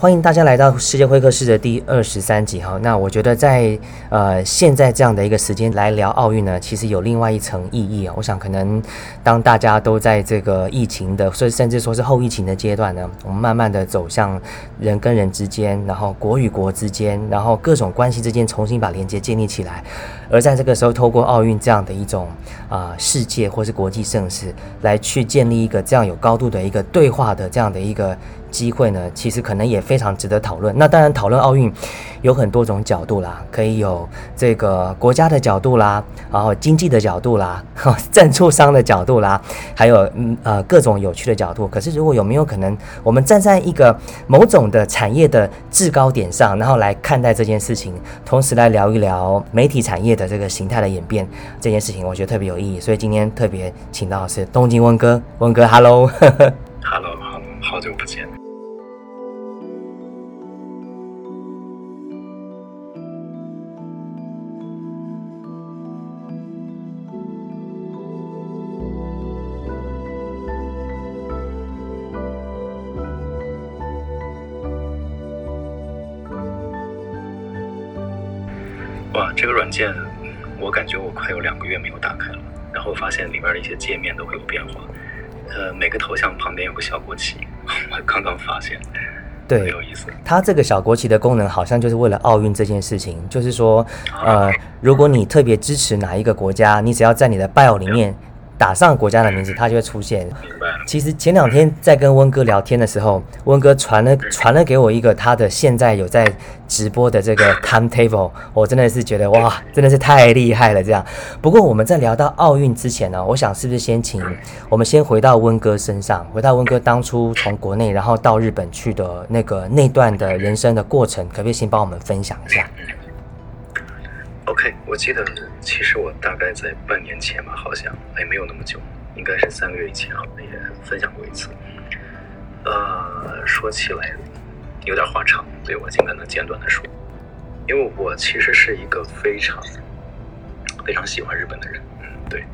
欢迎大家来到世界会客室的第二十三集哈。那我觉得在呃现在这样的一个时间来聊奥运呢，其实有另外一层意义啊。我想可能当大家都在这个疫情的，甚甚至说是后疫情的阶段呢，我们慢慢的走向人跟人之间，然后国与国之间，然后各种关系之间重新把连接建立起来。而在这个时候，透过奥运这样的一种啊世界或是国际盛事，来去建立一个这样有高度的一个对话的这样的一个。机会呢，其实可能也非常值得讨论。那当然，讨论奥运有很多种角度啦，可以有这个国家的角度啦，然后经济的角度啦，赞助商的角度啦，还有嗯呃各种有趣的角度。可是，如果有没有可能，我们站在一个某种的产业的制高点上，然后来看待这件事情，同时来聊一聊媒体产业的这个形态的演变这件事情，我觉得特别有意义。所以今天特别请到的是东京温哥，温哥，Hello，Hello，好 好久不见。这个软件，我感觉我快有两个月没有打开了，然后发现里边的一些界面都会有变化。呃，每个头像旁边有个小国旗，我刚刚发现，对，有意思。它这个小国旗的功能好像就是为了奥运这件事情，就是说，呃，如果你特别支持哪一个国家，你只要在你的 bio 里面。打上国家的名字，它就会出现。其实前两天在跟温哥聊天的时候，温哥传了传了给我一个他的现在有在直播的这个 timetable，我真的是觉得哇，真的是太厉害了。这样，不过我们在聊到奥运之前呢，我想是不是先请我们先回到温哥身上，回到温哥当初从国内然后到日本去的那个那段的人生的过程，可不可以先帮我们分享一下？OK，我记得其实我大概在半年前吧，好像也没有那么久，应该是三个月以前啊，也分享过一次。呃，说起来有点话长，所以我尽可能简短的说。因为我其实是一个非常非常喜欢日本的人，嗯，对。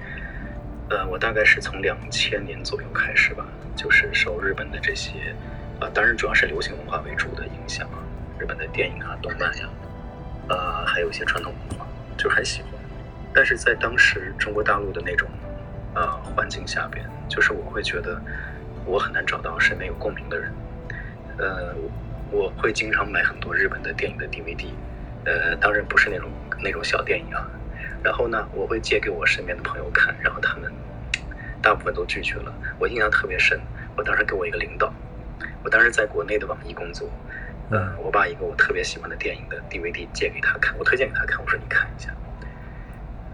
呃，我大概是从两千年左右开始吧，就是受日本的这些啊，当然主要是流行文化为主的影响啊，日本的电影啊、动漫呀。呃，还有一些传统文化，就很喜欢。但是在当时中国大陆的那种呃环境下边，就是我会觉得我很难找到身边有共鸣的人。呃，我会经常买很多日本的电影的 DVD，呃，当然不是那种那种小电影啊。然后呢，我会借给我身边的朋友看，然后他们大部分都拒绝了。我印象特别深，我当时给我一个领导，我当时在国内的网易工作。嗯，我把一个我特别喜欢的电影的 DVD 借给他看，我推荐给他看，我说你看一下。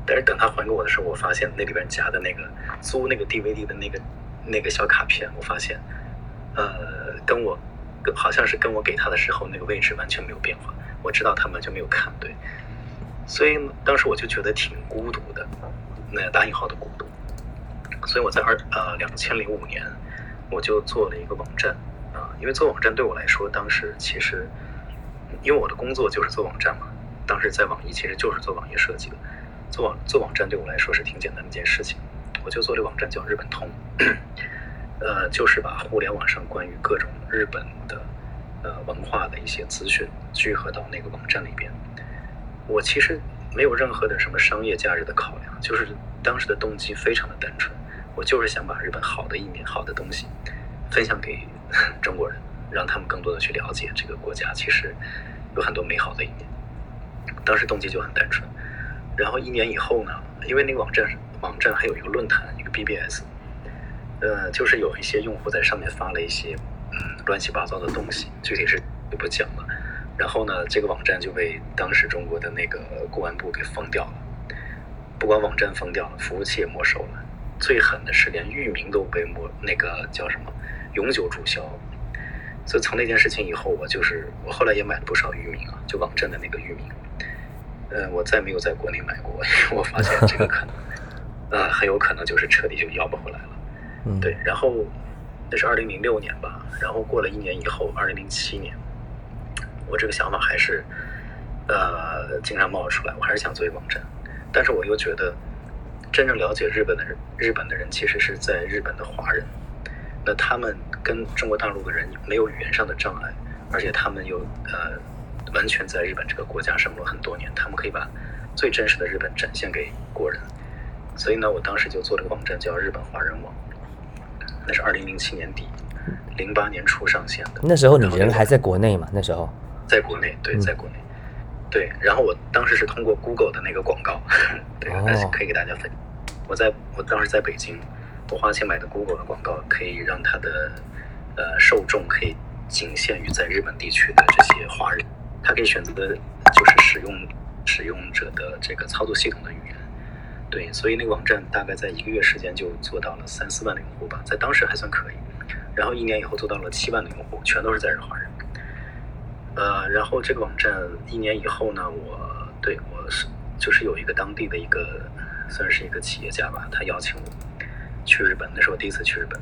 但是等他还给我的时候，我发现那里边夹的那个租那个 DVD 的那个那个小卡片，我发现，呃，跟我跟好像是跟我给他的时候那个位置完全没有变化。我知道他完全没有看对，所以当时我就觉得挺孤独的，那打引号的孤独。所以我在二呃两千零五年，我就做了一个网站。啊，因为做网站对我来说，当时其实，因为我的工作就是做网站嘛，当时在网易其实就是做网页设计的，做网做网站对我来说是挺简单的一件事情，我就做了网站叫日本通，呃，就是把互联网上关于各种日本的呃文化的一些资讯聚合到那个网站里边。我其实没有任何的什么商业价值的考量，就是当时的动机非常的单纯，我就是想把日本好的一面、好的东西分享给。中国人让他们更多的去了解这个国家，其实有很多美好的一面。当时动机就很单纯。然后一年以后呢，因为那个网站网站还有一个论坛，一个 BBS，呃，就是有一些用户在上面发了一些嗯乱七八糟的东西，具体是就不讲了。然后呢，这个网站就被当时中国的那个公安部给封掉了。不光网站封掉了，服务器也没收了。最狠的是连域名都被没那个叫什么？永久注销，所以从那件事情以后，我就是我后来也买了不少域名啊，就网站的那个域名。呃，我再没有在国内买过，我发现这个可能，呃，很有可能就是彻底就要不回来了。嗯，对。然后那是二零零六年吧，然后过了一年以后，二零零七年，我这个想法还是呃经常冒出来，我还是想做一个网站，但是我又觉得真正了解日本的人，日本的人其实是在日本的华人。那他们跟中国大陆的人没有语言上的障碍，而且他们又呃完全在日本这个国家生活了很多年，他们可以把最真实的日本展现给国人。所以呢，我当时就做了个网站叫日本华人网，那是二零零七年底，零八年初上线的。那时候你人还在国内嘛？那时候在国内，对，在国内，对。然后我当时是通过 Google 的那个广告，对，可以给大家分。我在我当时在北京，我花钱买的 Google 的广告，可以让它的呃受众可以仅限于在日本地区的这些华人，他可以选择的就是使用使用者的这个操作系统的语言。对，所以那个网站大概在一个月时间就做到了三四万的用户吧，在当时还算可以。然后一年以后做到了七万的用户，全都是在日华人。呃，然后这个网站一年以后呢，我对我是就是有一个当地的一个算是一个企业家吧，他邀请我去日本，那是我第一次去日本。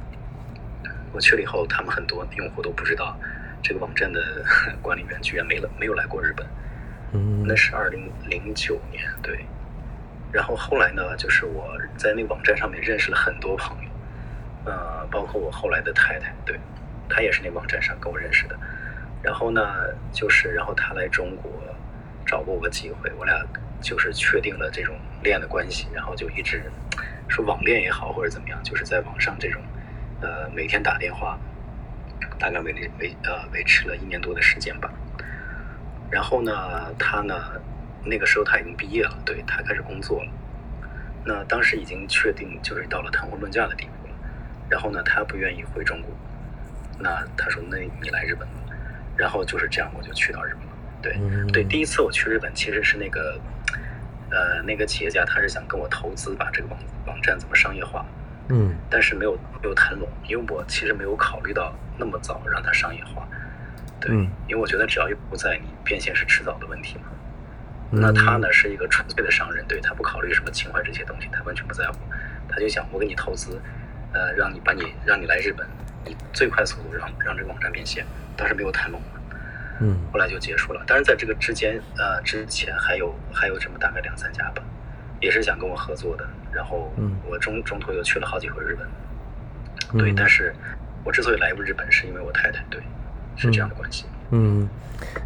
我去了以后，他们很多用户都不知道这个网站的 管理员居然没了没有来过日本。嗯，那是二零零九年，对。然后后来呢，就是我在那个网站上面认识了很多朋友，呃，包括我后来的太太，对，她也是那网站上跟我认识的。然后呢，就是然后她来中国找过我个机会，我俩就是确定了这种恋爱的关系，然后就一直说网恋也好或者怎么样，就是在网上这种呃每天打电话，大概维维呃维持了一年多的时间吧。然后呢，他呢。那个时候他已经毕业了，对他开始工作了。那当时已经确定就是到了谈婚论嫁的地步了。然后呢，他不愿意回中国。那他说：“那你来日本吧。”然后就是这样，我就去到日本了。对对，第一次我去日本其实是那个呃那个企业家，他是想跟我投资把这个网网站怎么商业化。嗯。但是没有没有谈拢，因为我其实没有考虑到那么早让它商业化。对，因为我觉得只要用户在，你变现是迟早的问题嘛。那他呢是一个纯粹的商人，对他不考虑什么情怀这些东西，他完全不在乎。他就想我给你投资，呃，让你把你让你来日本，以最快速度让让这个网站变现，当时没有谈拢，嗯，后来就结束了。但是在这个之间，呃，之前还有还有这么大概两三家吧，也是想跟我合作的。然后我中中途又去了好几回日本，对。但是我之所以来日本，是因为我太太，对，是这样的关系，嗯。嗯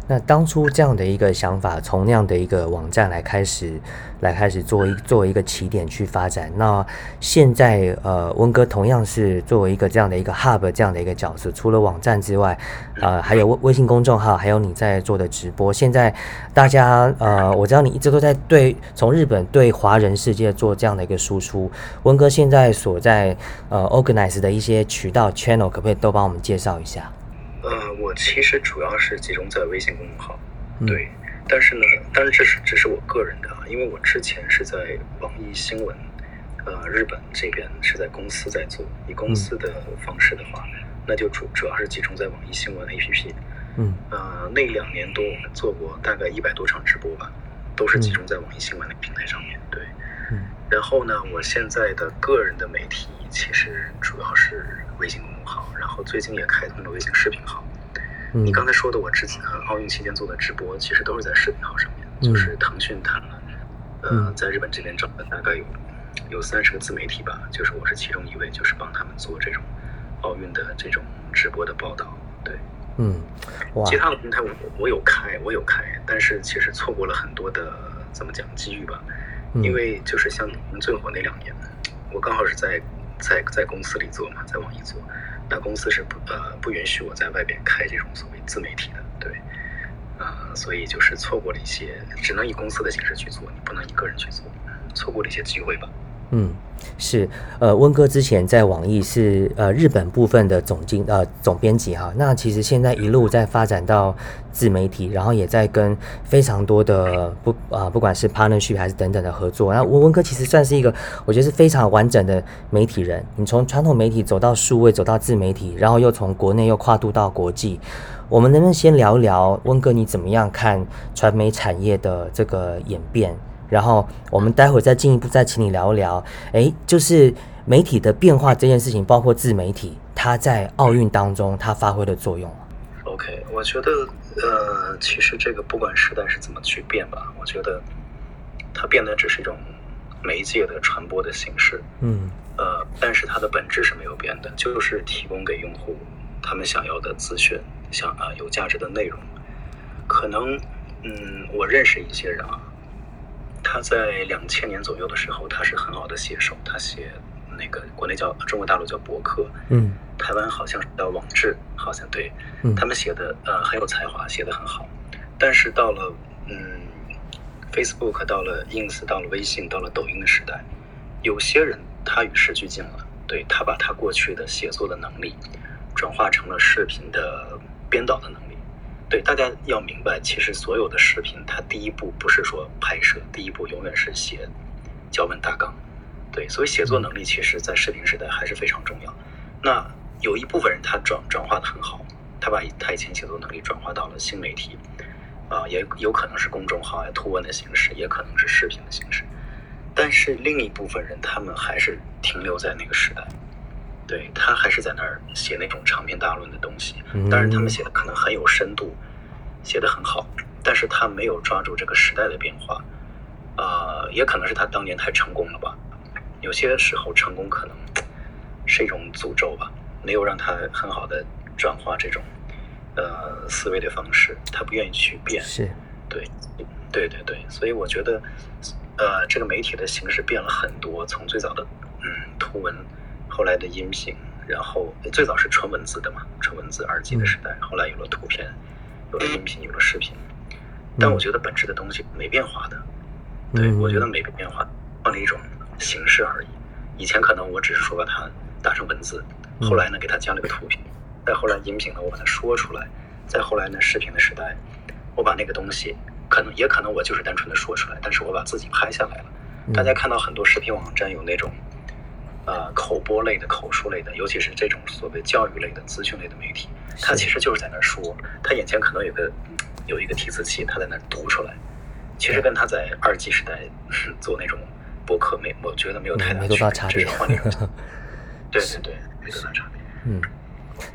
那当初这样的一个想法，从那样的一个网站来开始，来开始作为作为一个起点去发展。那现在呃，温哥同样是作为一个这样的一个 hub 这样的一个角色，除了网站之外，呃，还有微微信公众号，还有你在做的直播。现在大家呃，我知道你一直都在对从日本对华人世界做这样的一个输出。温哥现在所在呃 organize 的一些渠道 channel，可不可以都帮我们介绍一下？呃，我其实主要是集中在微信公众号，对，但是呢，但是这是只是我个人的啊，因为我之前是在网易新闻，呃，日本这边是在公司在做，以公司的方式的话，那就主主要是集中在网易新闻 APP，嗯，呃，那两年多我们做过大概一百多场直播吧，都是集中在网易新闻的平台上面，对，嗯，然后呢，我现在的个人的媒体其实主要是微信公。好，然后最近也开通了微信视频号。你刚才说的，我之前奥运期间做的直播，其实都是在视频号上面。就是腾讯他们，呃，在日本这边找的大概有有三十个自媒体吧，就是我是其中一位，就是帮他们做这种奥运的这种直播的报道。对，嗯，其他的平台我我有开，我有开，但是其实错过了很多的怎么讲机遇吧。因为就是像最火那两年，我刚好是在在在公司里做嘛，在网易做。那公司是不呃不允许我在外边开这种所谓自媒体的，对，呃，所以就是错过了一些，只能以公司的形式去做，你不能以个人去做，错过了一些机会吧。嗯，是，呃，温哥之前在网易是呃日本部分的总经呃总编辑哈，那其实现在一路在发展到自媒体，然后也在跟非常多的不啊不管是 partnership 还是等等的合作，那温温哥其实算是一个我觉得是非常完整的媒体人，你从传统媒体走到数位，走到自媒体，然后又从国内又跨度到国际，我们能不能先聊一聊温哥你怎么样看传媒产业的这个演变？然后我们待会儿再进一步再请你聊一聊，哎，就是媒体的变化这件事情，包括自媒体，它在奥运当中它发挥的作用。OK，我觉得呃，其实这个不管时代是怎么去变吧，我觉得它变的只是一种媒介的传播的形式。嗯。呃，但是它的本质是没有变的，就是提供给用户他们想要的资讯，想啊有价值的内容。可能，嗯，我认识一些人啊，他在两千年左右的时候，他是很好的写手，他写那个国内叫中国大陆叫博客，嗯，台湾好像是叫网志，好像对，嗯他们写的呃很有才华，写的很好。但是到了嗯，Facebook 到了 Ins 到了微信到了抖音的时代，有些人他与时俱进了，对他把他过去的写作的能力转化成了视频的编导的能力。对，大家要明白，其实所有的视频，它第一步不是说拍摄，第一步永远是写脚本大纲。对，所以写作能力其实在视频时代还是非常重要。那有一部分人他转转化的很好，他把他以前写作能力转化到了新媒体，啊、也有可能是公众号呀、图文的形式，也可能是视频的形式。但是另一部分人，他们还是停留在那个时代，对他还是在那儿写那种长篇大论的东西。嗯当然，他们写的可能很有深度，写的很好，但是他没有抓住这个时代的变化，啊、也可能是他当年太成功了吧。有些时候成功可能是一种诅咒吧，没有让他很好的转化这种呃思维的方式，他不愿意去变。是，对，对对对，所以我觉得，呃，这个媒体的形式变了很多，从最早的嗯图文，后来的音频，然后最早是纯文字的嘛，纯文字二 G 的时代，后来有了图片，有了音频，有了视频，但我觉得本质的东西没变化的。对，嗯我觉得没变化，换了一种形式而已。以前可能我只是说把它打成文字，嗯后来呢给它加了个图片，再后来音频呢我把它说出来，再后来呢视频的时代，我把那个东西可能也可能我就是单纯的说出来，但是我把自己拍下来了。嗯大家看到很多视频网站有那种，呃，口播类的、口述类的，尤其是这种所谓教育类的、资讯类的媒体，他其实就是在那儿说，他眼前可能有个有一个提词器，他在那儿读出来，其实跟他在二 G 时代是做那种播客没，我觉得没有太大没多大差别只是换了一种 对对对，没多大差别。嗯，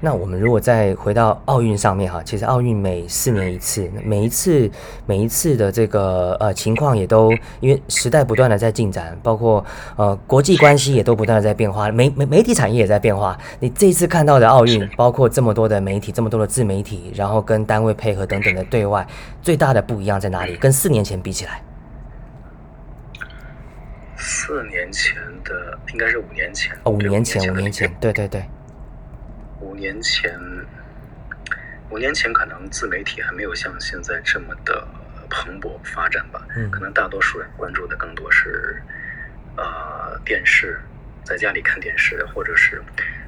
那我们如果再回到奥运上面哈，其实奥运每四年一次，每一次每一次的这个呃情况也都因为时代不断的在进展，包括呃国际关系也都不断的在变化，媒媒媒体产业也在变化。你这一次看到的奥运，包括这么多的媒体，这么多的自媒体，然后跟单位配合等等的对外，最大的不一样在哪里？跟四年前比起来，四年前的应该是五年前哦，五年前，五年前，对对对，五年前，五年前可能自媒体还没有像现在这么的蓬勃发展吧。嗯可能大多数人关注的更多是，呃，电视，在家里看电视，或者是，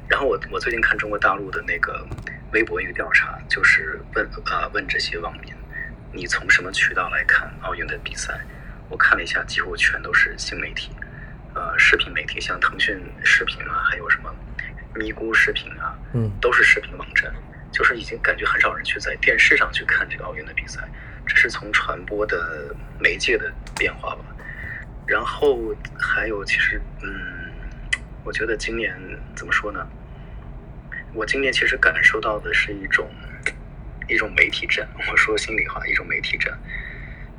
然后我我最近看中国大陆的那个微博一个调查，就是问呃问这些网民，你从什么渠道来看奥运的比赛？我看了一下，几乎全都是新媒体，呃，视频媒体，像腾讯视频啊，还有什么咪咕视频啊，嗯都是视频网站，就是已经感觉很少人去在电视上去看这个奥运的比赛，这是从传播的媒介的变化吧。然后还有，其实，嗯，我觉得今年怎么说呢？我今年其实感受到的是一种一种媒体战。我说心里话，一种媒体战。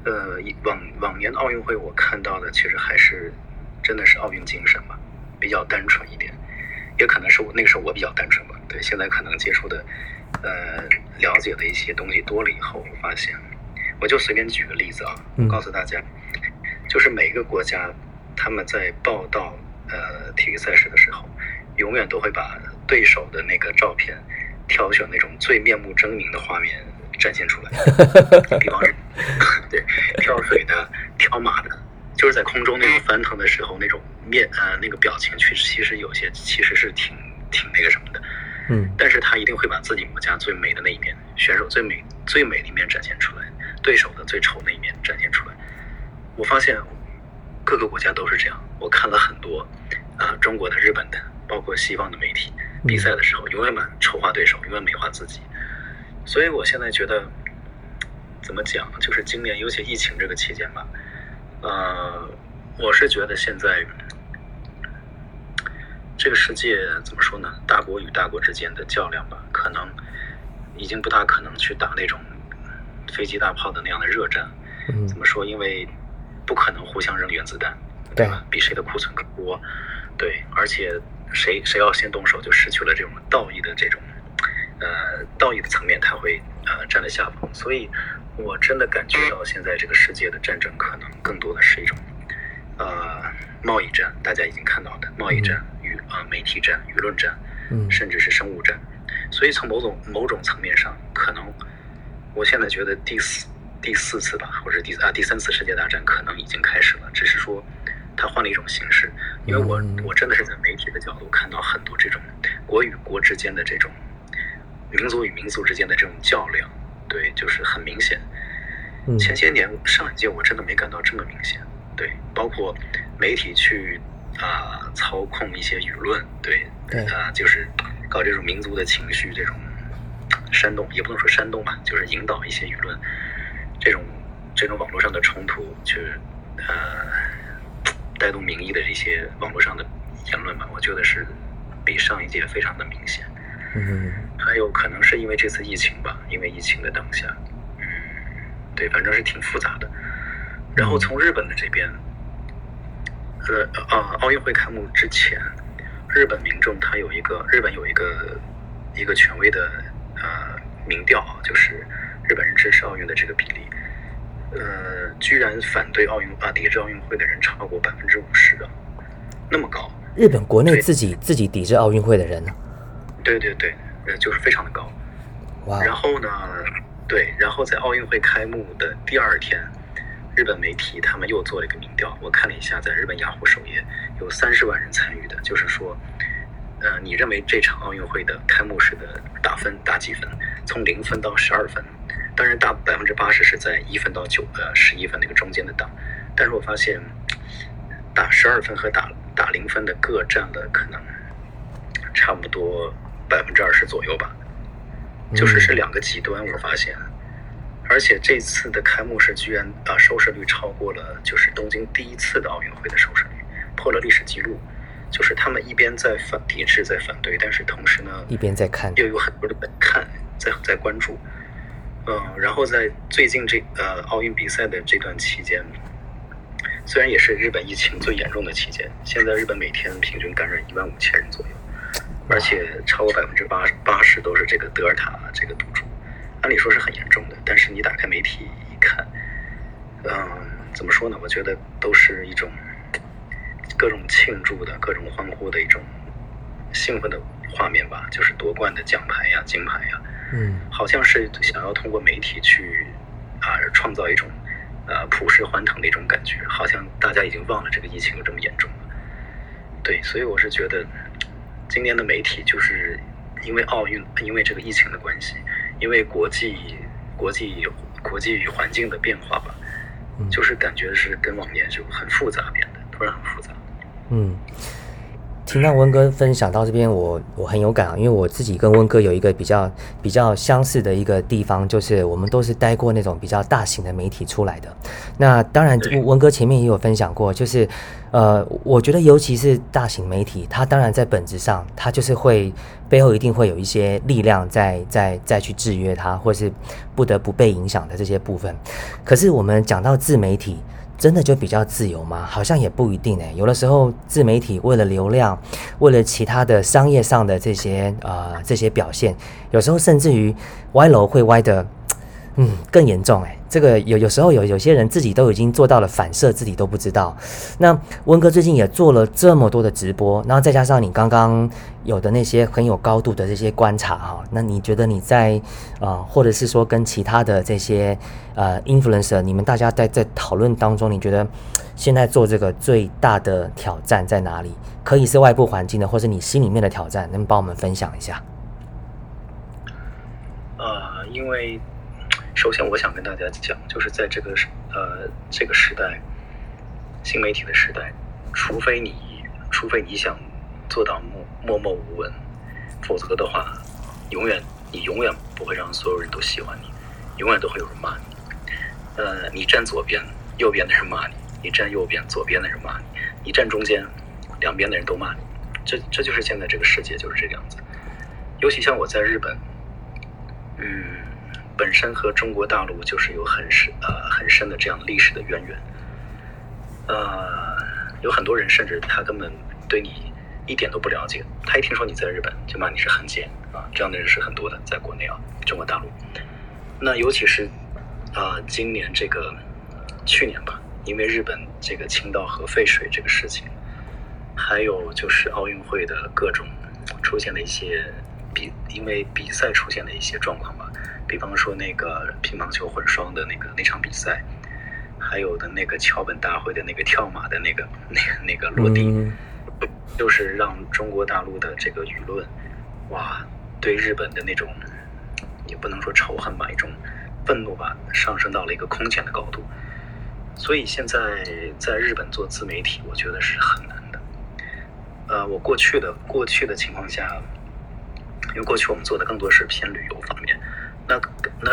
呃，往往年奥运会我看到的其实还是真的是奥运精神吧，比较单纯一点。也可能是我那个时候我比较单纯吧。对，现在可能接触的，呃，了解的一些东西多了以后，我发现，我就随便举个例子啊，告诉大家，就是每个国家他们在报道呃体育赛事的时候，永远都会把对手的那个照片挑选那种最面目狰狞的画面展现出来，比方说 对跳水的、跳马的，就是在空中那种翻腾的时候那种面呃那个表情，其实其实有些其实是挺挺那个什么的。嗯但是他一定会把自己国家最美的那一面，选手最美最美的一面展现出来，对手的最丑的一面展现出来。我发现各个国家都是这样。我看了很多啊、中国的、日本的，包括西方的媒体，比赛的时候永远把丑化对手，永远美化自己。所以我现在觉得，怎么讲，就是今年尤其疫情这个期间吧，呃，我是觉得现在这个世界怎么说呢？大国与大国之间的较量吧，可能已经不大可能去打那种飞机大炮的那样的热战。嗯怎么说？因为不可能互相扔原子弹，对吧？比谁的库存更多，对，而且谁谁要先动手，就失去了这种道义的这种呃道义的层面，他会呃占了下风。所以，我真的感觉到现在这个世界的战争可能更多的是一种呃贸易战，大家已经看到的贸易战、与啊媒体战、舆论战，嗯甚至是生物战。所以从某种某种层面上，可能我现在觉得第四第四次吧，或者第啊第三次世界大战可能已经开始了，只是说它换了一种形式。因为我嗯我真的是在媒体的角度看到很多这种国与国之间的这种民族与民族之间的这种较量，对，就是很明显。嗯前些年上一届我真的没感到这么明显，对，包括媒体去啊、操控一些舆论，对，对啊、就是搞这种民族的情绪，这种煽动，也不能说煽动吧，就是引导一些舆论，这种这种网络上的冲突，去呃带动民意的这些网络上的言论吧，我觉得是比上一届非常的明显。嗯还有可能是因为这次疫情吧，因为疫情的当下，嗯，对，反正是挺复杂的。然后从日本的这边，呃啊，奥运会开幕之前，日本民众他有一个日本有一个一个权威的呃民调啊，就是日本人支持奥运的这个比例，呃，居然反对奥运啊抵制奥运会的人超过百分之五十啊，那么高。日本国内自己自己抵制奥运会的人呢？对对对，呃，就是非常的高。哇然后呢，对，然后在奥运会开幕的第二天，日本媒体他们又做了一个民调，我看了一下，在日本雅虎首页有三十万人参与的，就是说，呃，你认为这场奥运会的开幕式的打分打几分？从零分到十二分，当然大百分之八十是在一分到九呃十一分那个中间的档，但是我发现打十二分和打打零分的各占了可能差不多百分之二十左右吧。就是是两个极端，我发现，而且这次的开幕式居然啊收视率超过了就是东京第一次的奥运会的收视率，破了历史记录。就是他们一边在反抵制，在反对，但是同时呢，一边在看，又有很多人在看，在在关注。嗯，然后在最近这呃奥运比赛的这段期间，虽然也是日本疫情最严重的期间，现在日本每天平均感染一万五千人左右，而且超过百分之八八十都是这个德尔塔这个毒株，按理说是很严重的，但是你打开媒体一看，嗯，怎么说呢？我觉得都是一种各种庆祝的、各种欢呼的一种兴奋的画面吧，就是夺冠的奖牌呀、金牌呀，嗯好像是想要通过媒体去啊创造一种呃普世欢腾的一种感觉，好像大家已经忘了这个疫情有这么严重了。对，所以我是觉得今年的媒体就是因为奥运，因为这个疫情的关系，因为国际国际国际与环境的变化吧，嗯就是感觉是跟往年就很复杂变得，突然很复杂。嗯，听到温哥分享到这边，我我很有感啊，因为我自己跟温哥有一个比较比较相似的一个地方，就是我们都是待过那种比较大型的媒体出来的。那当然，对温哥前面也有分享过，就是呃，我觉得尤其是大型媒体，它当然在本质上，它就是会背后一定会有一些力量在在再去制约它，或是不得不被影响的这些部分。可是我们讲到自媒体。真的就比较自由吗？好像也不一定诶。有的时候自媒体为了流量，为了其他的商业上的这些呃这些表现，有时候甚至于歪楼会歪的，嗯，更严重诶。这个有有时候有有些人自己都已经做到了反射，自己都不知道。那温哥最近也做了这么多的直播，然后再加上你刚刚有的那些很有高度的这些观察哈，那你觉得你在啊、呃或者是说跟其他的这些呃 influencer，你们大家在在讨论当中，你觉得现在做这个最大的挑战在哪里？可以是外部环境的，或是你心里面的挑战，能帮我们分享一下？呃，因为首先我想跟大家讲，就是在这个呃这个时代，新媒体的时代，除非你除非你想做到默默默无闻，否则的话，永远你永远不会让所有人都喜欢你，永远都会有人骂你。呃，你站左边，右边的人骂你；你站右边，左边的人骂你；你站中间，两边的人都骂你。这这就是现在这个世界就是这个样子。尤其像我在日本，嗯，本身和中国大陆就是有很深呃很深的这样历史的渊源。呃，有很多人甚至他根本对你一点都不了解，他一听说你在日本就骂你是汉奸啊，这样的人是很多的，在国内啊，中国大陆。那尤其是啊，今年这个去年吧，因为日本这个倾倒核废水这个事情，还有就是奥运会的各种出现的一些比，因为比赛出现的一些状况吧，比方说那个乒乓球混双的那个那场比赛，还有的那个桥本大会的那个跳马的那个那个那个落地。就是让中国大陆的这个舆论，哇，对日本的那种，也不能说仇恨吧，一种愤怒吧，上升到了一个空前的高度。所以现在在日本做自媒体，我觉得是很难的。呃，我过去的过去的情况下，因为过去我们做的更多是偏旅游方面，那那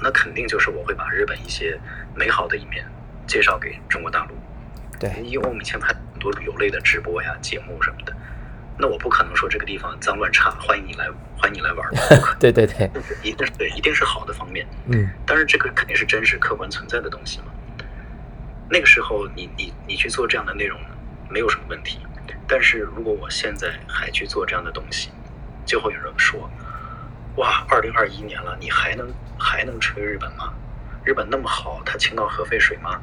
那肯定就是我会把日本一些美好的一面介绍给中国大陆。对，因为我们以前拍很。多旅游类的直播呀、节目什么的，那我不可能说这个地方脏乱差，欢迎你来，欢迎你来玩儿。对对对，一定是对，一定是好的方面。嗯，但是这个肯定是真实客观存在的东西嘛。那个时候，你你你去做这样的内容，没有什么问题。但是如果我现在还去做这样的东西，就会有人说：“哇，二零二一年了，你还能还能吹日本吗？日本那么好，它倾倒核废水吗？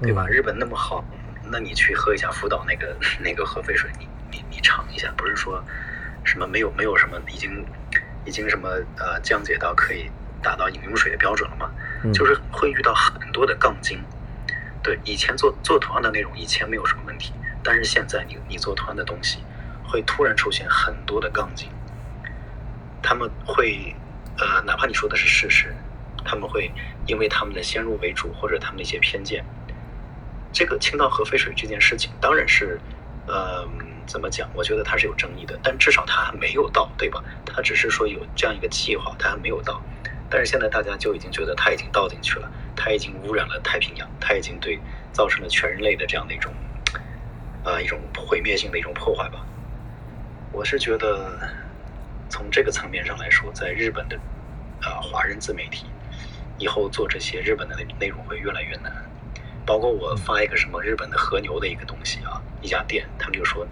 对吧？日本那么好。”那你去喝一下福岛那个那个核废水，你你你尝一下，不是说什么没有没有什么已经已经什么呃降解到可以达到饮用水的标准了吗？就是会遇到很多的杠精。对，以前做做同样的内容，以前没有什么问题，但是现在你你做同样的东西，会突然出现很多的杠精。他们会呃，哪怕你说的是事实，他们会因为他们的先入为主或者他们的一些偏见。这个倾倒核废水这件事情，当然是，呃，怎么讲？我觉得它是有争议的，但至少它还没有到，对吧？它只是说有这样一个计划，它还没有到。但是现在大家就已经觉得它已经倒进去了，它已经污染了太平洋，它已经对造成了全人类的这样的一种，呃，一种毁灭性的一种破坏吧。我是觉得，从这个层面上来说，在日本的，呃，华人自媒体，以后做这些日本的内内容会越来越难。包括我发一个什么日本的和牛的一个东西啊，一家店，他们就说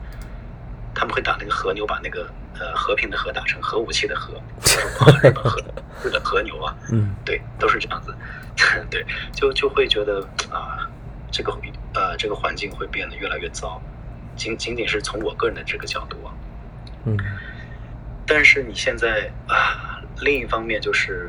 他们会打那个和牛，把那个呃和平的和打成核武器的核，日本和 日本和牛啊，嗯，对，都是这样子，对，就就会觉得啊，这个呃这个环境会变得越来越糟，仅仅仅是从我个人的这个角度啊，嗯，但是你现在啊，另一方面就是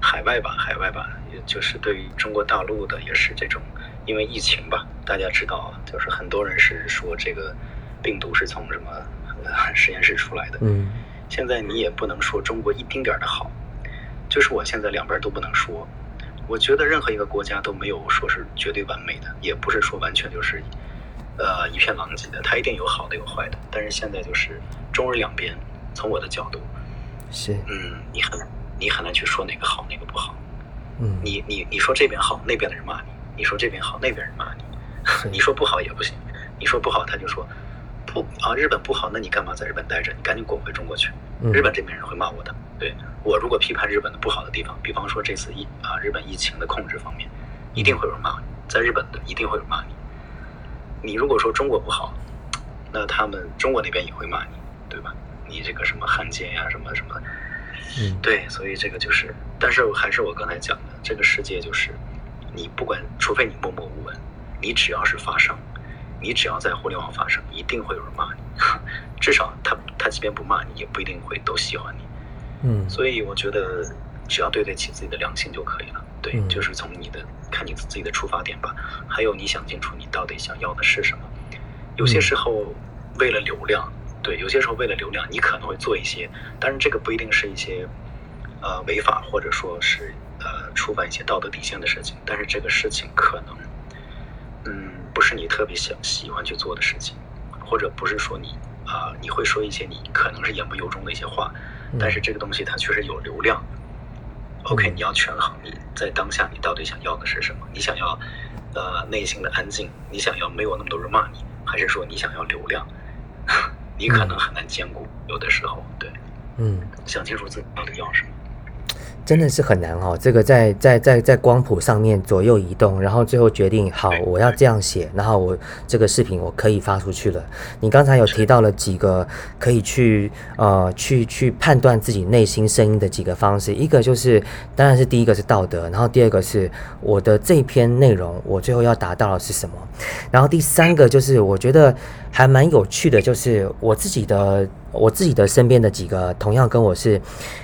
海外吧，海外吧。也就是对于中国大陆的，也是这种，因为疫情吧，大家知道，就是很多人是说这个病毒是从什么实验室出来的。嗯，现在你也不能说中国一丁点儿的好，就是我现在两边都不能说。我觉得任何一个国家都没有说是绝对完美的，也不是说完全就是呃一片狼藉的，它一定有好的有坏的。但是现在就是中日两边，从我的角度，是，嗯，你很你很难去说哪个好哪个不好。嗯，你你你说这边好，那边的人骂你；你说这边好，那边人骂你。你说不好也不行，你说不好他就说不啊，日本不好，那你干嘛在日本待着？你赶紧滚回中国去。日本这边人会骂我的。对我如果批判日本的不好的地方，比方说这次疫啊日本疫情的控制方面，一定会有人骂你，在日本的一定会有人骂你。你如果说中国不好，那他们中国那边也会骂你，对吧？你这个什么汉奸呀，什么什么。嗯，对，所以这个就是，但是还是我刚才讲的，这个世界就是，你不管，除非你默默无闻，你只要是发声，你只要在互联网发声，一定会有人骂你，至少他他即便不骂你，也不一定会都喜欢你。嗯，所以我觉得只要对得起自己的良心就可以了。对，就是从你的看你自己的出发点吧，还有你想清楚你到底想要的是什么。有些时候为了流量。对，有些时候为了流量，你可能会做一些，但是这个不一定是一些，呃，违法或者说是呃触犯一些道德底线的事情。但是这个事情可能，嗯，不是你特别想喜欢去做的事情，或者不是说你啊，你会说一些你可能是言不由衷的一些话。但是这个东西它确实有流量。OK，你要权衡你在当下你到底想要的是什么？你想要呃内心的安静？你想要没有那么多人骂你？还是说你想要流量？你可能很难兼顾，有的时候，对，嗯，想清楚自己到底要什么。真的是很难哦，这个在在在在光谱上面左右移动，然后最后决定好我要这样写，然后我这个视频我可以发出去了。你刚才有提到了几个可以去呃去去判断自己内心声音的几个方式，一个就是当然是第一个是道德，然后第二个是我的这篇内容我最后要达到的是什么，然后第三个就是我觉得还蛮有趣的，就是我自己的。我自己的身边的几个同样跟我是，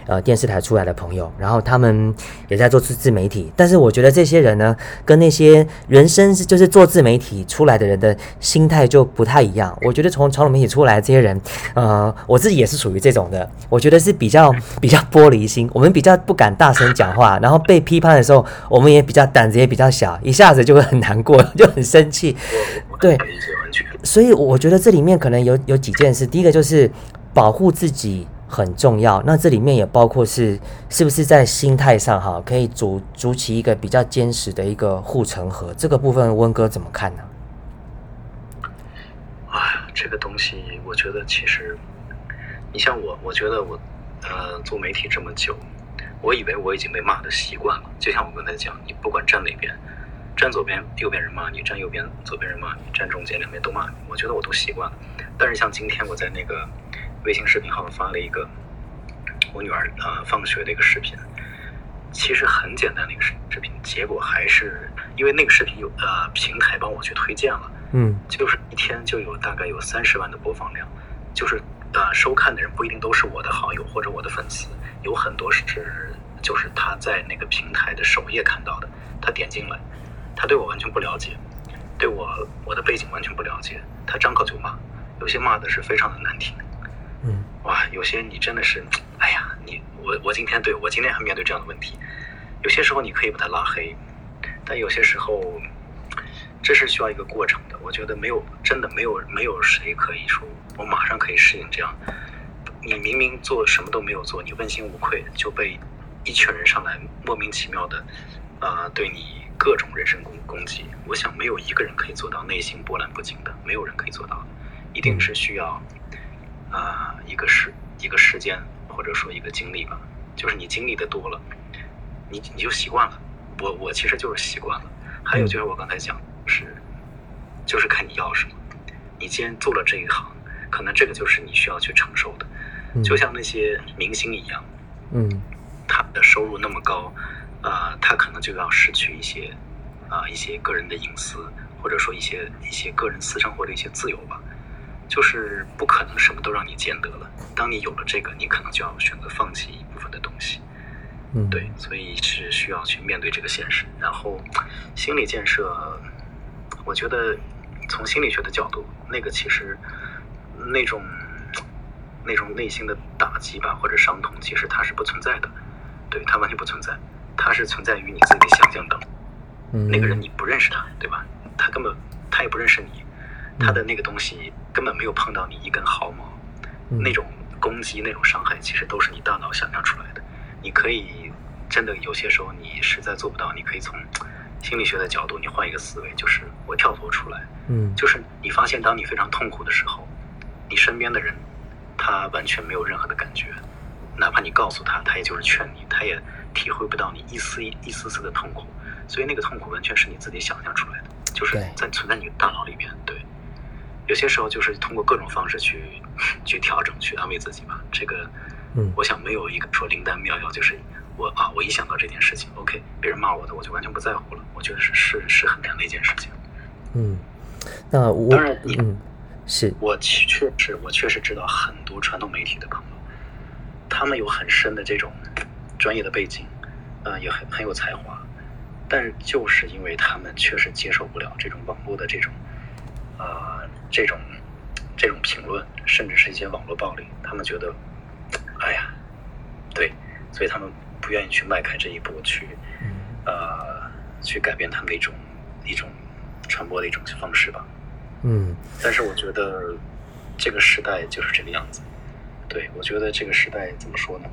呃，电视台出来的朋友，然后他们也在做自自媒体，但是我觉得这些人呢，跟那些人生是就是做自媒体出来的人的心态就不太一样。我觉得从传统媒体出来这些人，呃，我自己也是属于这种的，我觉得是比较比较玻璃心，我们比较不敢大声讲话，然后被批判的时候，我们也比较胆子也比较小，一下子就会很难过，就很生气。对，所以我觉得这里面可能有有几件事，第一个就是。保护自己很重要，那这里面也包括是是不是在心态上哈，可以筑筑起一个比较坚实的一个护城河。这个部分温哥怎么看呢？哎呀，这个东西，我觉得其实，你像我，我觉得我呃做媒体这么久，我以为我已经被骂的习惯了。就像我刚才讲，你不管站哪边，站左边右边人骂你，站右边左边人骂你，站中间两边都骂你，我觉得我都习惯了。但是像今天我在那个。微信视频号发了一个我女儿啊放学的一个视频，其实很简单的一个视视频，结果还是因为那个视频有呃平台帮我去推荐了，嗯，就是一天就有大概有三十万的播放量，就是呃收看的人不一定都是我的好友或者我的粉丝，有很多是就是他在那个平台的首页看到的，他点进来，他对我完全不了解，对我我的背景完全不了解，他张口就骂，有些骂的是非常的难听。嗯，哇，有些你真的是，哎呀，你我我今天对我今天还面对这样的问题，有些时候你可以把他拉黑，但有些时候这是需要一个过程的。我觉得没有真的没有没有谁可以说我马上可以适应这样，你明明做什么都没有做，你问心无愧就被一群人上来莫名其妙的啊对你各种人身攻攻击。我想没有一个人可以做到内心波澜不惊的，没有人可以做到的，一定是需要。啊，一个时一个时间，或者说一个经历吧，就是你经历的多了，你你就习惯了。我我其实就是习惯了。还有就是我刚才讲是，就是看你要什么。你既然做了这一行，可能这个就是你需要去承受的。就像那些明星一样，嗯，他的收入那么高，啊，他可能就要失去一些啊一些个人的隐私，或者说一些一些个人私生活的一些自由吧。就是不可能什么都让你兼得了。当你有了这个，你可能就要选择放弃一部分的东西。嗯，对，所以是需要去面对这个现实。然后，心理建设，我觉得从心理学的角度，那个其实那种那种内心的打击吧，或者伤痛，其实它是不存在的。对，它完全不存在，它是存在于你自己的想象当中。嗯，那个人你不认识他，对吧？他根本他也不认识你。他的那个东西根本没有碰到你一根毫毛，那种攻击、那种伤害，其实都是你大脑想象出来的。你可以真的有些时候你实在做不到，你可以从心理学的角度，你换一个思维，就是我跳脱出来，嗯，就是你发现当你非常痛苦的时候，你身边的人他完全没有任何的感觉，哪怕你告诉他，他也就是劝你，他也体会不到你一丝一丝丝的痛苦，所以那个痛苦完全是你自己想象出来的，就是在存在你的大脑里面，对。有些时候就是通过各种方式去去调整、去安慰自己吧。这个，嗯，我想没有一个说灵丹妙药，就是我啊，我一想到这件事情，OK，别人骂我的，我就完全不在乎了。我觉得是是是很难的一件事情。嗯，那我当然，你嗯，是我确实我确实知道很多传统媒体的朋友，他们有很深的这种专业的背景，呃，也很很有才华，但是就是因为他们确实接受不了这种网络的这种。啊，这种这种评论，甚至是一些网络暴力，他们觉得，哎呀，对，所以他们不愿意去迈开这一步，去呃，去改变他们的一种一种传播的一种方式吧。嗯，但是我觉得这个时代就是这个样子。对，我觉得这个时代怎么说呢？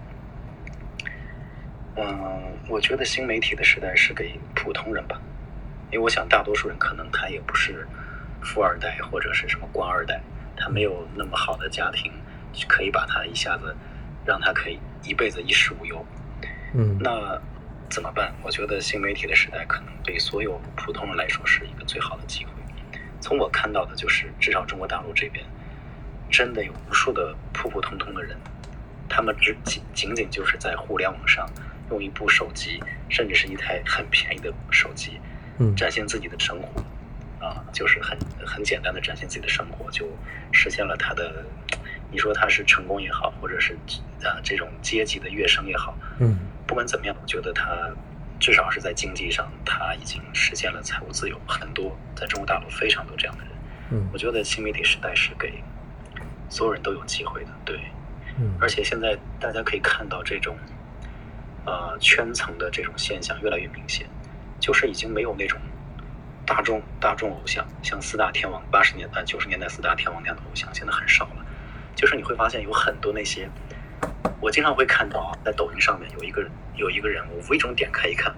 嗯，我觉得新媒体的时代是给普通人吧，因为我想大多数人可能他也不是。富二代或者是什么官二代，他没有那么好的家庭，可以把他一下子让他可以一辈子衣食无忧。嗯，那怎么办？我觉得新媒体的时代可能对所有普通人来说是一个最好的机会。从我看到的就是，至少中国大陆这边，真的有无数的普普通通的人，他们只仅仅仅就是在互联网上用一部手机，甚至是一台很便宜的手机，嗯，展现自己的生活，啊，就是很很简单的展现自己的生活，就实现了他的。你说他是成功也好，或者是啊这种阶级的跃升也好，嗯，不管怎么样，我觉得他至少是在经济上他已经实现了财务自由。很多在中国大陆非常多这样的人，嗯，我觉得新媒体时代是给所有人都有机会的，对，嗯，而且现在大家可以看到这种呃圈层的这种现象越来越明显，就是已经没有那种大众大众偶像，像四大天王八十年代九十年代四大天王那样的偶像，现在很少了。就是你会发现有很多那些，我经常会看到啊，在抖音上面有一个有一个人，我无意中点开一看，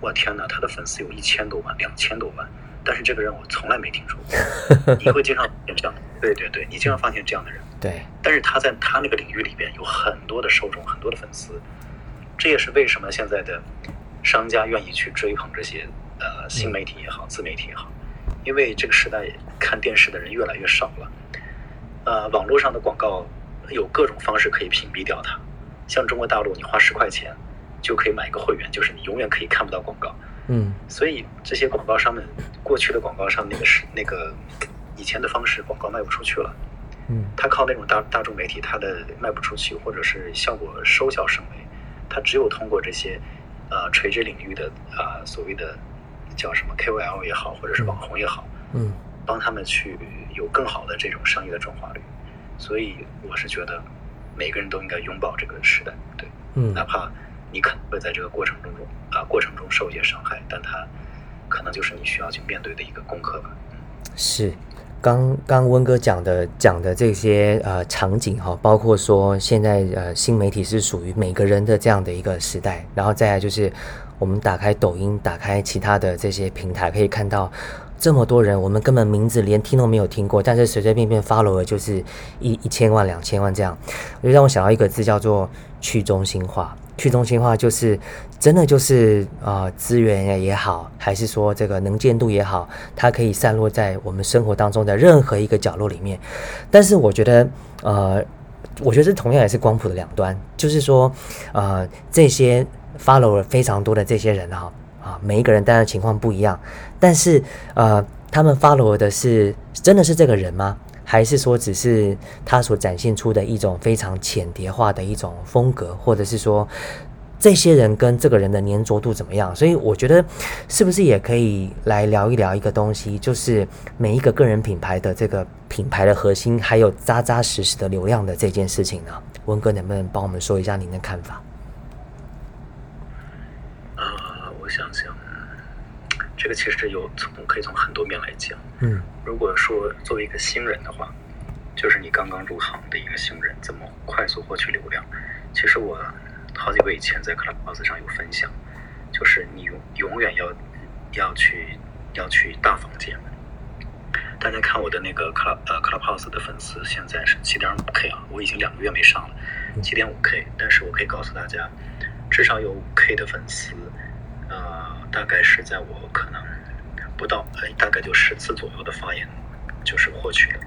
我天哪，他的粉丝有一千多万、两千多万，但是这个人我从来没听说过。你会经常发现这样的，对对对，你经常发现这样的人。对。但是他在他那个领域里边有很多的受众，很多的粉丝，这也是为什么现在的商家愿意去追捧这些呃新媒体也好、自媒体也好，因为这个时代看电视的人越来越少了。呃，网络上的广告有各种方式可以屏蔽掉它，像中国大陆，你花十块钱就可以买一个会员，就是你永远可以看不到广告。嗯，所以这些广告商们，过去的广告商那个是那个以前的方式，广告卖不出去了。嗯，他靠那种大大众媒体，他的卖不出去，或者是效果收效甚微，他只有通过这些呃垂直领域的啊所谓的叫什么 KOL 也好，或者是网红也好，嗯。帮他们去有更好的这种商业的转化率，所以我是觉得每个人都应该拥抱这个时代，对，嗯，哪怕你可能会在这个过程中中啊过程中受一些伤害，但它可能就是你需要去面对的一个功课吧。是，刚刚温哥讲的讲的这些呃场景哈，包括说现在呃新媒体是属于每个人的这样的一个时代，然后再来就是我们打开抖音，打开其他的这些平台，可以看到。这么多人，我们根本名字连听都没有听过，但是随随便便 follow 的就是一一千万、两千万这样，就让我想到一个字叫做去中心化。去中心化就是真的就是啊，资源也好，还是说这个能见度也好，它可以散落在我们生活当中的任何一个角落里面。但是我觉得，呃，我觉得这同样也是光谱的两端，就是说，呃，这些 follow 了非常多的这些人哈。啊，每一个人当然情况不一样，但是呃，他们 follow 的是真的是这个人吗？还是说只是他所展现出的一种非常浅叠化的一种风格，或者是说这些人跟这个人的粘着度怎么样？所以我觉得是不是也可以来聊一聊一个东西，就是每一个个人品牌的这个品牌的核心，还有扎扎实实的流量的这件事情呢？文哥能不能帮我们说一下您的看法？我想想，这个其实有从可以从很多面来讲。嗯，如果说作为一个新人的话，就是你刚刚入行的一个新人，怎么快速获取流量？其实我好几个月以前在 Clubhouse 上有分享，就是你永永远要要去要去大房间。大家看我的那个 Club 呃 Clubhouse 的粉丝现在是七点五 K 啊，我已经两个月没上了，七点五 K。但是我可以告诉大家，至少有五 K 的粉丝。呃，大概是在我可能不到呃，大概就十次左右的发言，就是获取的。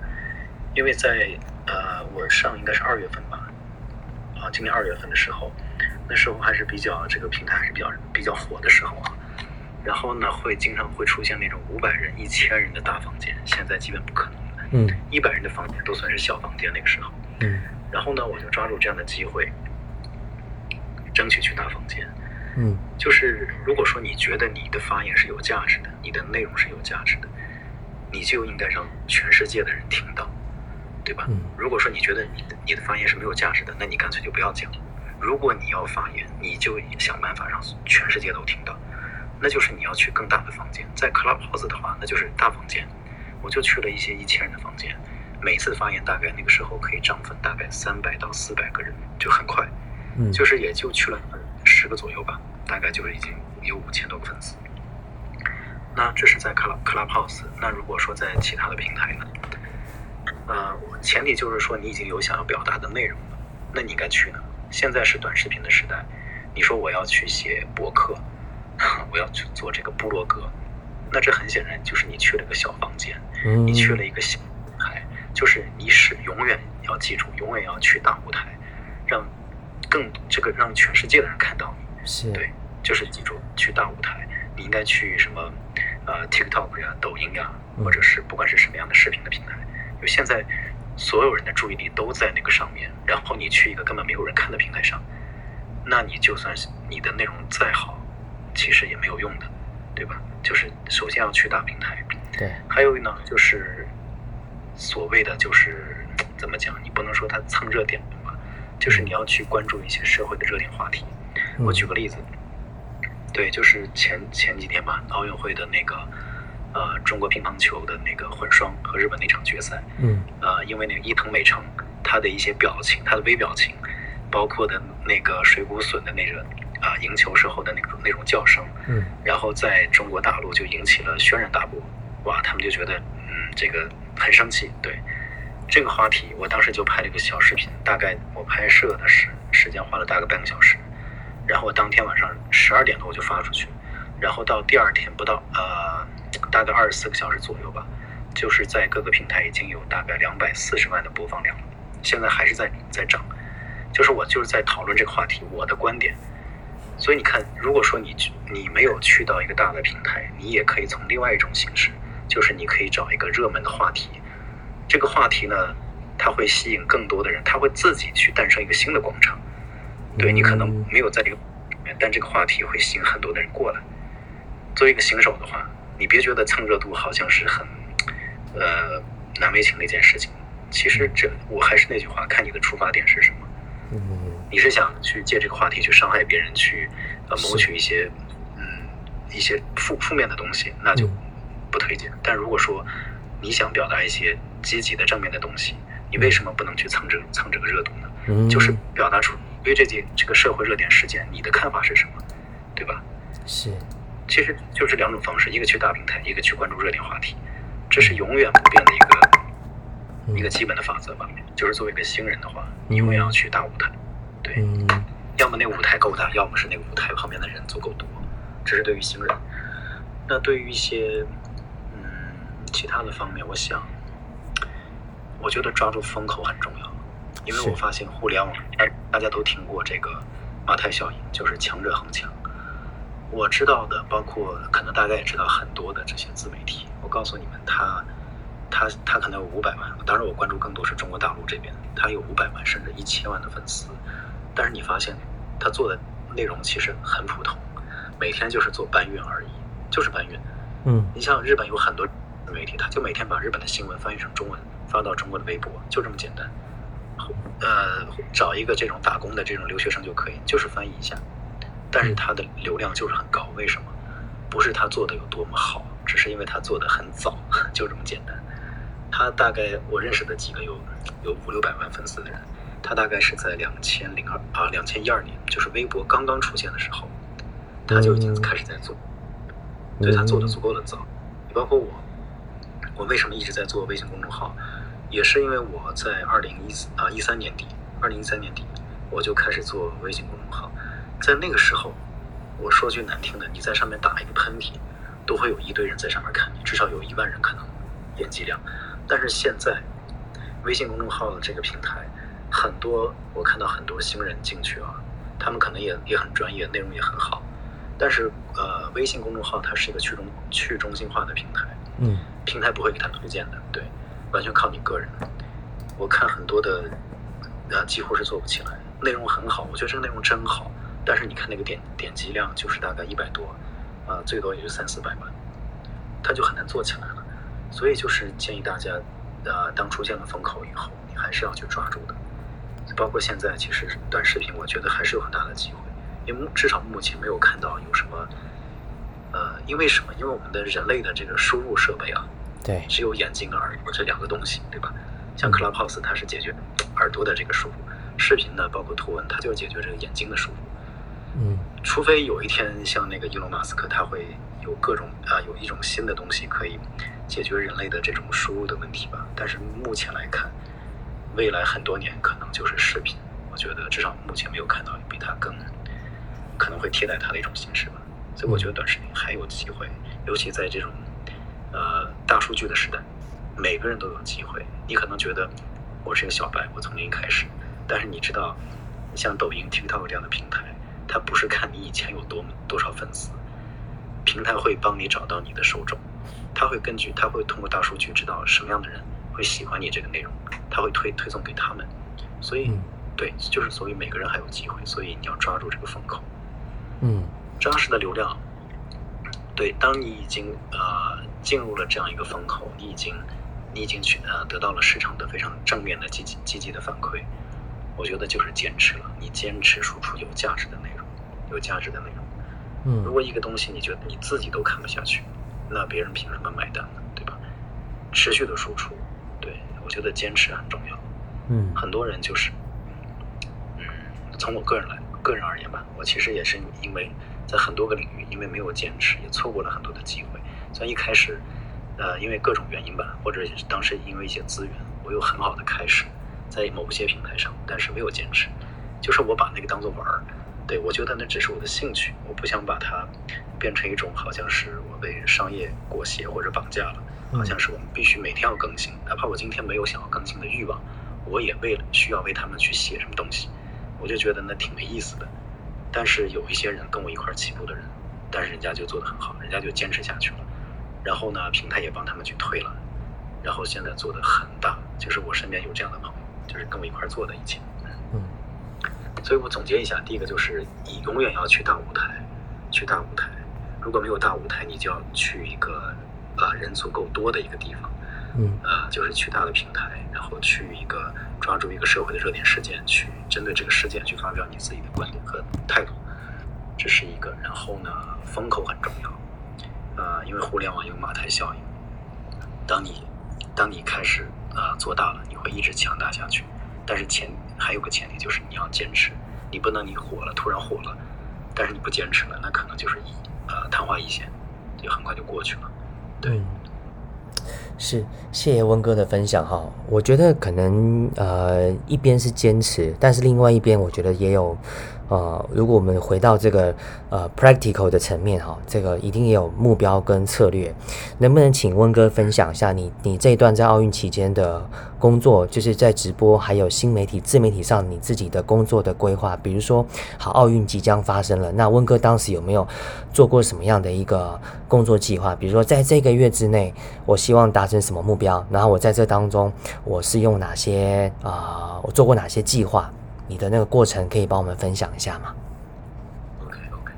因为在呃，我上应该是二月份吧，啊，今年二月份的时候，那时候还是比较这个平台还是比较比较火的时候啊。然后呢，会经常会出现那种五百人、一千人的大房间，现在基本不可能了。嗯，一百人的房间都算是小房间那个时候。嗯，然后呢，我就抓住这样的机会，争取去大房间。嗯，就是如果说你觉得你的发言是有价值的，你的内容是有价值的，你就应该让全世界的人听到，对吧？嗯，如果说你觉得你的你的发言是没有价值的，那你干脆就不要讲。如果你要发言，你就想办法让全世界都听到，那就是你要去更大的房间。在 Clubhouse 的话，那就是大房间。我就去了一些一千人的房间，每次发言大概那个时候可以涨粉大概三百到四百个人，就很快。嗯，就是也就去了。十个左右吧，大概就是已经有五千多个粉丝。那这是在 Club Clubhouse。那如果说在其他的平台呢？呃，前提就是说你已经有想要表达的内容了，那你应该去哪。现在是短视频的时代，你说我要去写博客，我要去做这个部落格，那这很显然就是你去了个小房间，嗯你去了一个小舞台，就是你是永远要记住，永远要去大舞台，让更这个让全世界的人看到你。是，对，就是记住去大舞台，你应该去什么呃 TikTok 呀、抖音呀，嗯或者是不管是什么样的视频的平台，因为现在所有人的注意力都在那个上面，然后你去一个根本没有人看的平台上，那你就算是你的内容再好，其实也没有用的，对吧？就是首先要去大平台，对，还有呢，就是所谓的就是怎么讲，你不能说它蹭热点吧，就是你要去关注一些社会的热点话题。嗯。我举个例子，对，就是前前几天吧，奥运会的那个呃中国乒乓球的那个混双和日本那场决赛，嗯。呃，因为那个伊藤美诚她的一些表情，她的微表情，包括的那个水谷隼的那个啊、赢球时候的那种那种叫声，嗯。然后在中国大陆就引起了轩然大波，哇，他们就觉得嗯这个很生气，对这个话题，我当时就拍了一个小视频，大概我拍摄的时时间花了大概半个小时，然后我当天晚上十二点多我就发出去，然后到第二天不到呃大概二十四个小时左右吧，就是在各个平台已经有大概两百四十万的播放量了，现在还是在在涨，就是我就是在讨论这个话题，我的观点。所以你看，如果说你你没有去到一个大的平台，你也可以从另外一种形式，就是你可以找一个热门的话题，这个话题呢，它会吸引更多的人，它会自己去诞生一个新的广场。对你可能嗯没有在这个里面，但这个话题会吸引很多的人过来。作为一个新手的话，你别觉得蹭热度好像是很呃难为情的一件事情。其实这我还是那句话，看你的出发点是什么。嗯你是想去借这个话题去伤害别人，去呃谋取一些嗯一些负负面的东西，那就嗯不推荐。但如果说你想表达一些积极的正面的东西，你为什么不能去蹭这个蹭这个热度呢？嗯，就是表达出对这件这个社会热点事件你的看法是什么，对吧？是，其实就是两种方式，一个去大平台，一个去关注热点话题，这是永远不变的一个嗯一个基本的法则吧。就是作为一个新人的话，你永远要去大舞台，对。嗯要么那舞台够大，要么是那个舞台旁边的人足够多。这是对于新人。那对于一些嗯其他的方面，我想，我觉得抓住风口很重要，因为我发现互联网，大大家都听过这个马太效应，就是强者恒强。我知道的，包括可能大家也知道很多的这些自媒体，我告诉你们，他他他可能有五百万，当然我关注更多是中国大陆这边，他有五百万甚至一千万的粉丝，但是你发现他做的内容其实很普通，每天就是做搬运而已，就是搬运。嗯你像日本有很多自媒体，他就每天把日本的新闻翻译成中文发到中国的微博，就这么简单。呃，找一个这种打工的这种留学生就可以，就是翻译一下，但是他的流量就是很高，为什么？不是他做的有多么好，只是因为他做的很早，就这么简单。他大概我认识的几个有有五六百万粉丝的人，他大概是在两千零二啊两千一二年，就是微博刚刚出现的时候，他就已经开始在做，所以他做的足够的早。你包括我，我为什么一直在做微信公众号，也是因为我在二零一四啊一三年底，二零一三年底我就开始做微信公众号，在那个时候，我说句难听的，你在上面打一个喷嚏，都会有一堆人在上面看你，至少有一万人可能点击量。但是现在，微信公众号的这个平台，很多我看到很多新人进去啊，他们可能也也很专业，内容也很好，但是呃，微信公众号它是一个去中去中心化的平台，嗯平台不会给他推荐的，对，完全靠你个人。我看很多的，呃，几乎是做不起来，内容很好，我觉得这个内容真好，但是你看那个点点击量就是大概一百多，啊、最多也就三四百万，它就很难做起来了。所以就是建议大家，呃，当出现了风口以后，你还是要去抓住的。包括现在，其实短视频，我觉得还是有很大的机会，因为至少目前没有看到有什么，呃，因为什么？因为我们的人类的这个输入设备啊，对，只有眼睛跟耳朵这两个东西，对吧？像 Clubhouse 它是解决耳朵的这个输入，视频呢，包括图文，它就是解决这个眼睛的输入。嗯除非有一天像那个伊隆马斯克，他会有各种啊、有一种新的东西可以解决人类的这种输入的问题吧。但是目前来看，未来很多年可能就是视频。我觉得至少目前没有看到比它更可能会替代它的一种形式吧。所以我觉得短视频还有机会，尤其在这种呃大数据的时代，每个人都有机会。你可能觉得我是一个小白，我从零开始，但是你知道，像抖音、TikTok 这样的平台，它不是看你以前有多多少粉丝，平台会帮你找到你的受众，它会根据它会通过大数据知道什么样的人会喜欢你这个内容，它会推推送给他们。所以，对，就是所以每个人还有机会，所以你要抓住这个风口。嗯。真实的流量，对，当你已经呃进入了这样一个风口，你已经你已经去呃得到了市场的非常正面的积极积极的反馈，我觉得就是坚持了，你坚持输出有价值的内容，有价值的内容。嗯，如果一个东西你觉得你自己都看不下去，那别人凭什么买单呢？对吧？持续的输出，对我觉得坚持很重要。嗯，很多人就是，嗯，从我个人来个人而言吧，我其实也是因为。在很多个领域，因为没有坚持，也错过了很多的机会。虽然一开始，呃，因为各种原因吧，或者当时因为一些资源，我有很好的开始，在某些平台上，但是没有坚持。就是我把那个当做玩儿，对我觉得那只是我的兴趣，我不想把它变成一种好像是我被商业裹挟或者绑架了，好像是我们必须每天要更新，哪怕我今天没有想要更新的欲望，我也为了需要为他们去写什么东西，我就觉得那挺没意思的。但是有一些人跟我一块起步的人，但是人家就做得很好，人家就坚持下去了。然后呢，平台也帮他们去推了，然后现在做的很大。就是我身边有这样的朋友，就是跟我一块做的一起。嗯。所以我总结一下，第一个就是你永远要去大舞台，去大舞台。如果没有大舞台，你就要去一个呃人足够多的一个地方。嗯。呃，就是去大的平台，然后去一个。抓住一个社会的热点事件，去针对这个事件去发表你自己的观点和态度，这是一个。然后呢，风口很重要，呃，因为互联网有马太效应。当你当你开始啊做大了，你会一直强大下去。但是前还有个前提就是你要坚持，你不能你火了突然火了，但是你不坚持了，那可能就是一呃昙花一现，就很快就过去了。对。是，谢谢温哥的分享哈。我觉得可能呃一边是坚持，但是另外一边我觉得也有。呃，如果我们回到这个呃 practical 的层面哈，这个一定也有目标跟策略，能不能请温哥分享一下你你这一段在奥运期间的工作，就是在直播还有新媒体自媒体上你自己的工作的规划？比如说，好，奥运即将发生了，那温哥当时有没有做过什么样的一个工作计划？比如说，在这个月之内，我希望达成什么目标？然后我在这当中，我是用哪些啊？我做过哪些计划？你的那个过程可以帮我们分享一下吗？OK OK，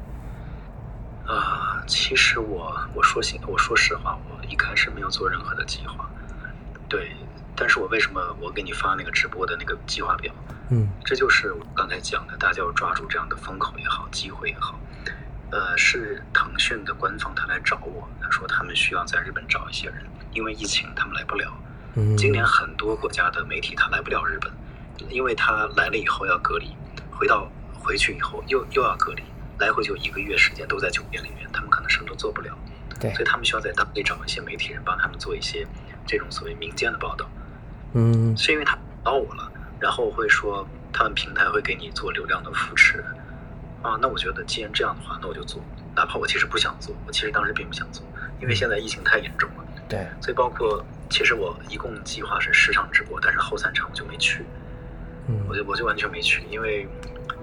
啊，其实我我说心我说实话，我一开始没有做任何的计划，对，但是我为什么我给你发那个直播的那个计划表？嗯，这就是我刚才讲的，大家要抓住这样的风口也好，机会也好，呃，是腾讯的官方他来找我，他说他们需要在日本找一些人，因为疫情他们来不了，嗯，今年很多国家的媒体他来不了日本。因为他来了以后要隔离，回到回去以后又又要隔离，来回就一个月时间都在酒店里面，他们可能什么都做不了，对，所以他们需要在当地找一些媒体人帮他们做一些这种所谓民间的报道，嗯，是因为他找我了，然后会说他们平台会给你做流量的扶持，啊，那我觉得既然这样的话，那我就做，哪怕我其实不想做，我其实当时并不想做，因为现在疫情太严重了，对，所以包括其实我一共计划是十场直播，但是后三场我就没去。我就我就完全没去，因为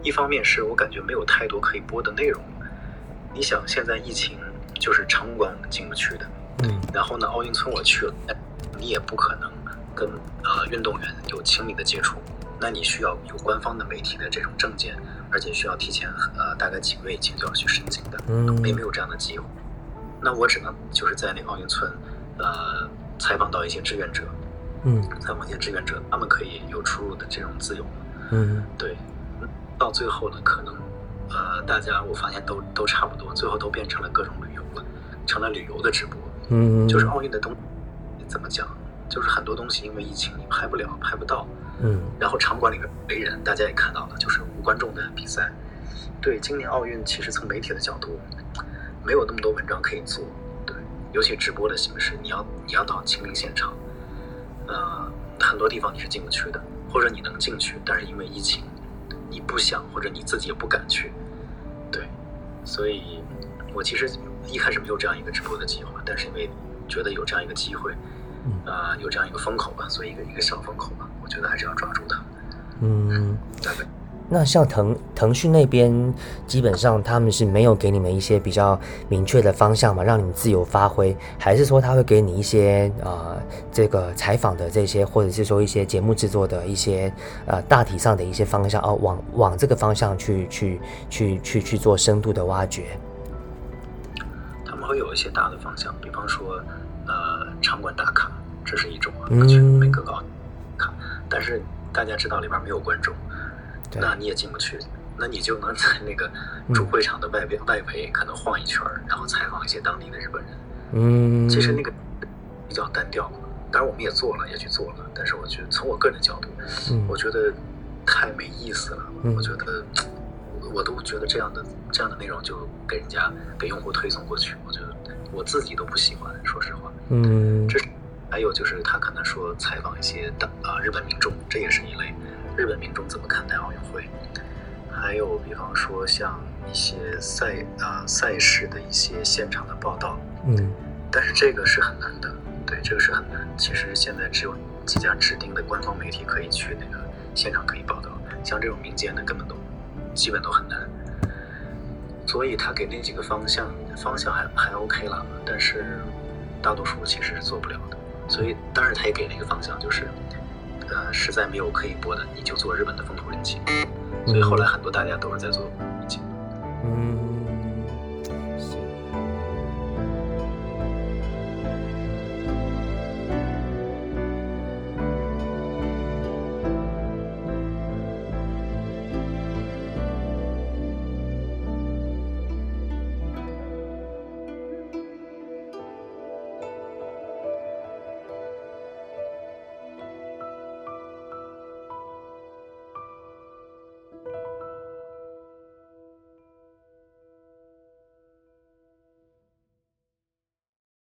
一方面是我感觉没有太多可以播的内容。你想，现在疫情就是场馆进不去的，嗯，然后呢，奥运村我去了，你也不可能跟呃运动员有亲密的接触，那你需要有官方的媒体的这种证件，而且需要提前呃大概几个月以前就要去申请的，嗯，也没有这样的机会，那我只能就是在那个奥运村呃采访到一些志愿者。嗯，采访一些志愿者，他们可以有出入的这种自由。嗯，对。到最后呢，可能呃，大家我发现都都差不多，最后都变成了各种旅游了，成了旅游的直播。嗯，就是奥运的东，怎么讲？就是很多东西因为疫情你拍不了，拍不到。嗯。然后场馆里面没人，大家也看到了，就是无观众的比赛。对，今年奥运其实从媒体的角度，没有那么多文章可以做。对，尤其直播的形式，你要你要到亲临现场。呃，很多地方你是进不去的，或者你能进去，但是因为疫情，你不想或者你自己也不敢去。对，所以我其实一开始没有这样一个直播的计划，但是因为觉得有这样一个机会，嗯呃，有这样一个风口吧，所以一个一个小风口吧，我觉得还是要抓住它。嗯，大概那像腾腾讯那边，基本上他们是没有给你们一些比较明确的方向嘛，让你们自由发挥，还是说他会给你一些呃这个采访的这些，或者是说一些节目制作的一些呃大体上的一些方向哦，往往这个方向去去去去去做深度的挖掘。他们会有一些大的方向，比方说，呃，场馆打卡，这是一种啊，嗯去每个搞卡，但是大家知道里边没有观众，对那你也进不去，那你就能在那个主会场的外边、外围可能晃一圈儿，然后采访一些当地的日本人。嗯，其实那个比较单调，当然我们也做了，也去做了，但是我觉得从我个人角度，嗯我觉得太没意思了。嗯我觉得我都觉得这样的这样的内容就给人家给用户推送过去，我觉得我自己都不喜欢，说实话。嗯这是还有就是他可能说采访一些当啊日本民众，这也是一类，日本民众怎么看待奥运会？还有比方说像一些赛啊赛事的一些现场的报道，嗯但是这个是很难的，对，这个是很难。其实现在只有几家指定的官方媒体可以去那个现场可以报道，像这种民间的根本都基本都很难。所以他给那几个方向方向还还 OK 了，但是大多数其实是做不了的。所以当然他也给了一个方向，就是呃实在没有可以播的，你就做日本的风土人情。所以后来很多大家都是在做人情。嗯。